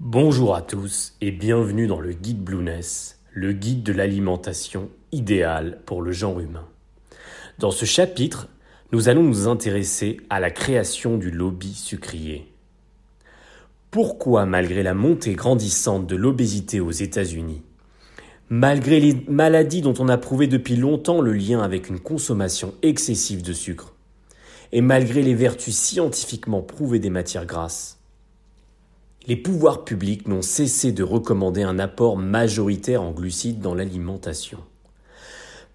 Bonjour à tous et bienvenue dans le guide Blueness, le guide de l'alimentation idéale pour le genre humain. Dans ce chapitre, nous allons nous intéresser à la création du lobby sucrier. Pourquoi, malgré la montée grandissante de l'obésité aux États-Unis, malgré les maladies dont on a prouvé depuis longtemps le lien avec une consommation excessive de sucre, et malgré les vertus scientifiquement prouvées des matières grasses, les pouvoirs publics n'ont cessé de recommander un apport majoritaire en glucides dans l'alimentation.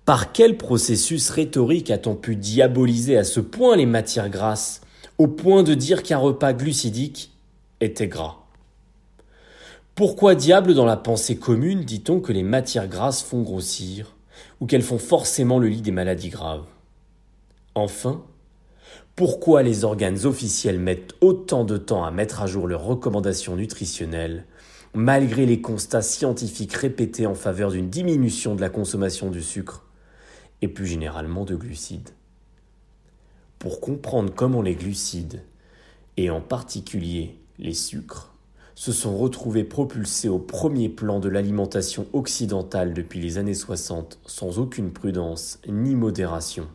Par quel processus rhétorique a-t-on pu diaboliser à ce point les matières grasses, au point de dire qu'un repas glucidique était gras? Pourquoi diable dans la pensée commune dit-on que les matières grasses font grossir, ou qu'elles font forcément le lit des maladies graves? Enfin, pourquoi les organes officiels mettent autant de temps à mettre à jour leurs recommandations nutritionnelles, malgré les constats scientifiques répétés en faveur d'une diminution de la consommation du sucre et plus généralement de glucides. Pour comprendre comment les glucides, et en particulier les sucres, se sont retrouvés propulsés au premier plan de l'alimentation occidentale depuis les années 60 sans aucune prudence ni modération.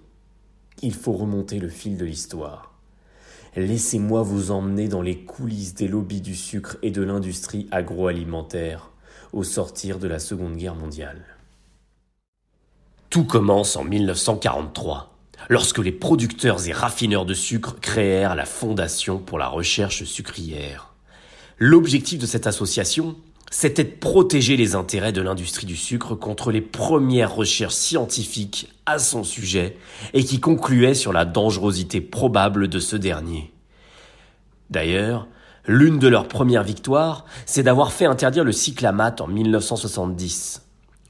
Il faut remonter le fil de l'histoire. Laissez-moi vous emmener dans les coulisses des lobbies du sucre et de l'industrie agroalimentaire au sortir de la Seconde Guerre mondiale. Tout commence en 1943, lorsque les producteurs et raffineurs de sucre créèrent la Fondation pour la recherche sucrière. L'objectif de cette association, c'était de protéger les intérêts de l'industrie du sucre contre les premières recherches scientifiques à son sujet et qui concluaient sur la dangerosité probable de ce dernier. D'ailleurs, l'une de leurs premières victoires, c'est d'avoir fait interdire le cyclamate en 1970.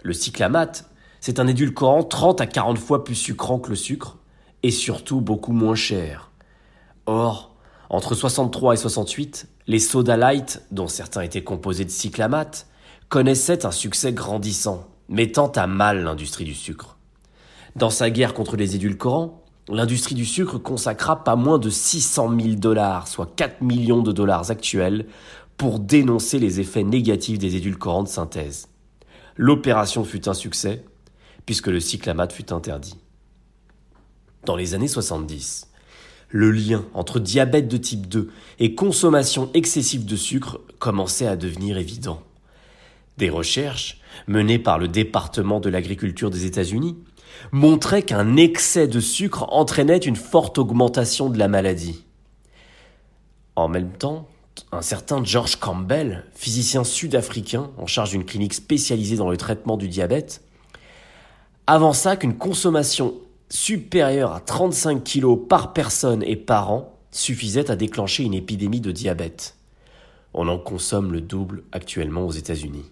Le cyclamate, c'est un édulcorant 30 à 40 fois plus sucrant que le sucre, et surtout beaucoup moins cher. Or, entre 63 et 68, les soda light, dont certains étaient composés de cyclamate, connaissaient un succès grandissant, mettant à mal l'industrie du sucre. Dans sa guerre contre les édulcorants, l'industrie du sucre consacra pas moins de 600 000 dollars, soit 4 millions de dollars actuels, pour dénoncer les effets négatifs des édulcorants de synthèse. L'opération fut un succès, puisque le cyclamate fut interdit. Dans les années 70, le lien entre diabète de type 2 et consommation excessive de sucre commençait à devenir évident. Des recherches, menées par le département de l'agriculture des États-Unis, montraient qu'un excès de sucre entraînait une forte augmentation de la maladie. En même temps, un certain George Campbell, physicien sud-africain en charge d'une clinique spécialisée dans le traitement du diabète, avança qu'une consommation supérieure à 35 kg par personne et par an suffisait à déclencher une épidémie de diabète. On en consomme le double actuellement aux États-Unis.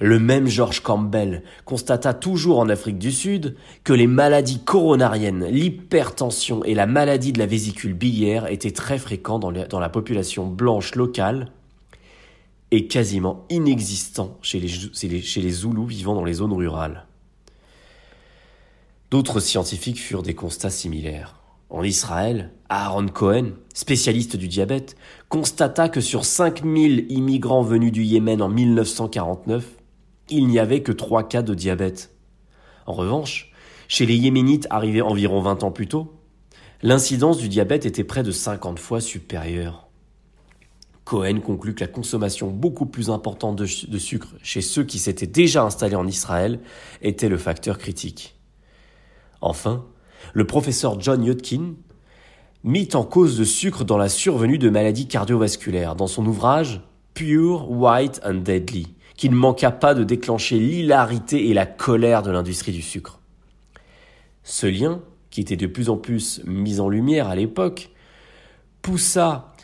Le même George Campbell constata toujours en Afrique du Sud que les maladies coronariennes, l'hypertension et la maladie de la vésicule biliaire étaient très fréquents dans, la population blanche locale et quasiment inexistants chez les Zoulous vivant dans les zones rurales. D'autres scientifiques furent des constats similaires. En Israël, Aaron Cohen, spécialiste du diabète, constata que sur 5000 immigrants venus du Yémen en 1949, il n'y avait que 3 cas de diabète. En revanche, chez les Yéménites arrivés environ 20 ans plus tôt, l'incidence du diabète était près de 50 fois supérieure. Cohen conclut que la consommation beaucoup plus importante de, de sucre chez ceux qui s'étaient déjà installés en Israël était le facteur critique. Enfin, le professeur John Yudkin mit en cause le sucre dans la survenue de maladies cardiovasculaires dans son ouvrage Pure, White and Deadly, qui ne manqua pas de déclencher l'hilarité et la colère de l'industrie du sucre. Ce lien, qui était de plus en plus mis en lumière à l'époque, poussa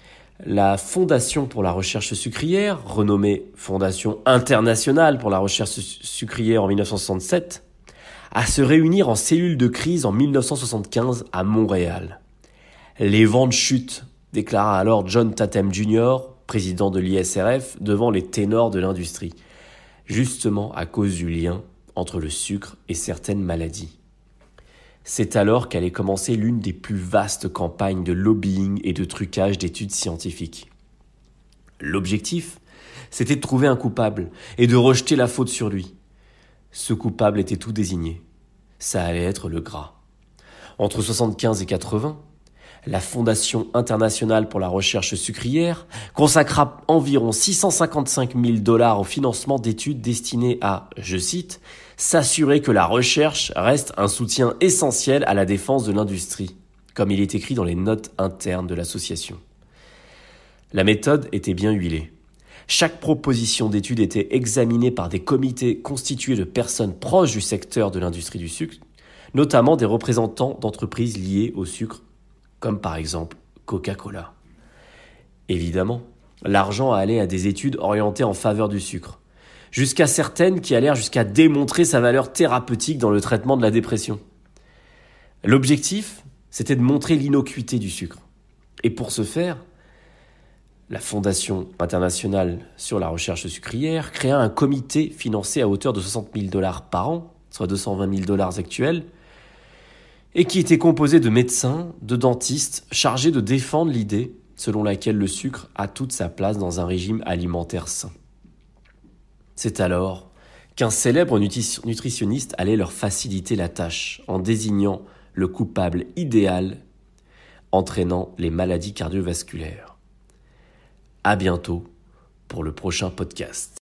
la Fondation pour la recherche sucrière, renommée Fondation internationale pour la recherche sucrière en 1967, à se réunir en cellule de crise en 1975 à Montréal. Les ventes chutent, déclara alors John Tatem Jr., président de l'ISRF, devant les ténors de l'industrie, justement à cause du lien entre le sucre et certaines maladies. C'est alors qu'allait commencer l'une des plus vastes campagnes de lobbying et de trucage d'études scientifiques. L'objectif, c'était de trouver un coupable et de rejeter la faute sur lui. Ce coupable était tout désigné. Ça allait être le gras. Entre 75 et 80, la Fondation internationale pour la recherche sucrière consacra environ 655 000 dollars au financement d'études destinées à, je cite, s'assurer que la recherche reste un soutien essentiel à la défense de l'industrie, comme il est écrit dans les notes internes de l'association. La méthode était bien huilée. Chaque proposition d'étude était examinée par des comités constitués de personnes proches du secteur de l'industrie du sucre, notamment des représentants d'entreprises liées au sucre, comme par exemple Coca-Cola. Évidemment, l'argent allait à des études orientées en faveur du sucre, jusqu'à certaines qui allèrent jusqu'à démontrer sa valeur thérapeutique dans le traitement de la dépression. L'objectif, c'était de montrer l'innocuité du sucre. Et pour ce faire, la Fondation internationale sur la recherche sucrière créa un comité financé à hauteur de 60 000 dollars par an, soit 220 000 dollars actuels, et qui était composé de médecins, de dentistes, chargés de défendre l'idée selon laquelle le sucre a toute sa place dans un régime alimentaire sain. C'est alors qu'un célèbre nutritionniste allait leur faciliter la tâche en désignant le coupable idéal entraînant les maladies cardiovasculaires. À bientôt pour le prochain podcast.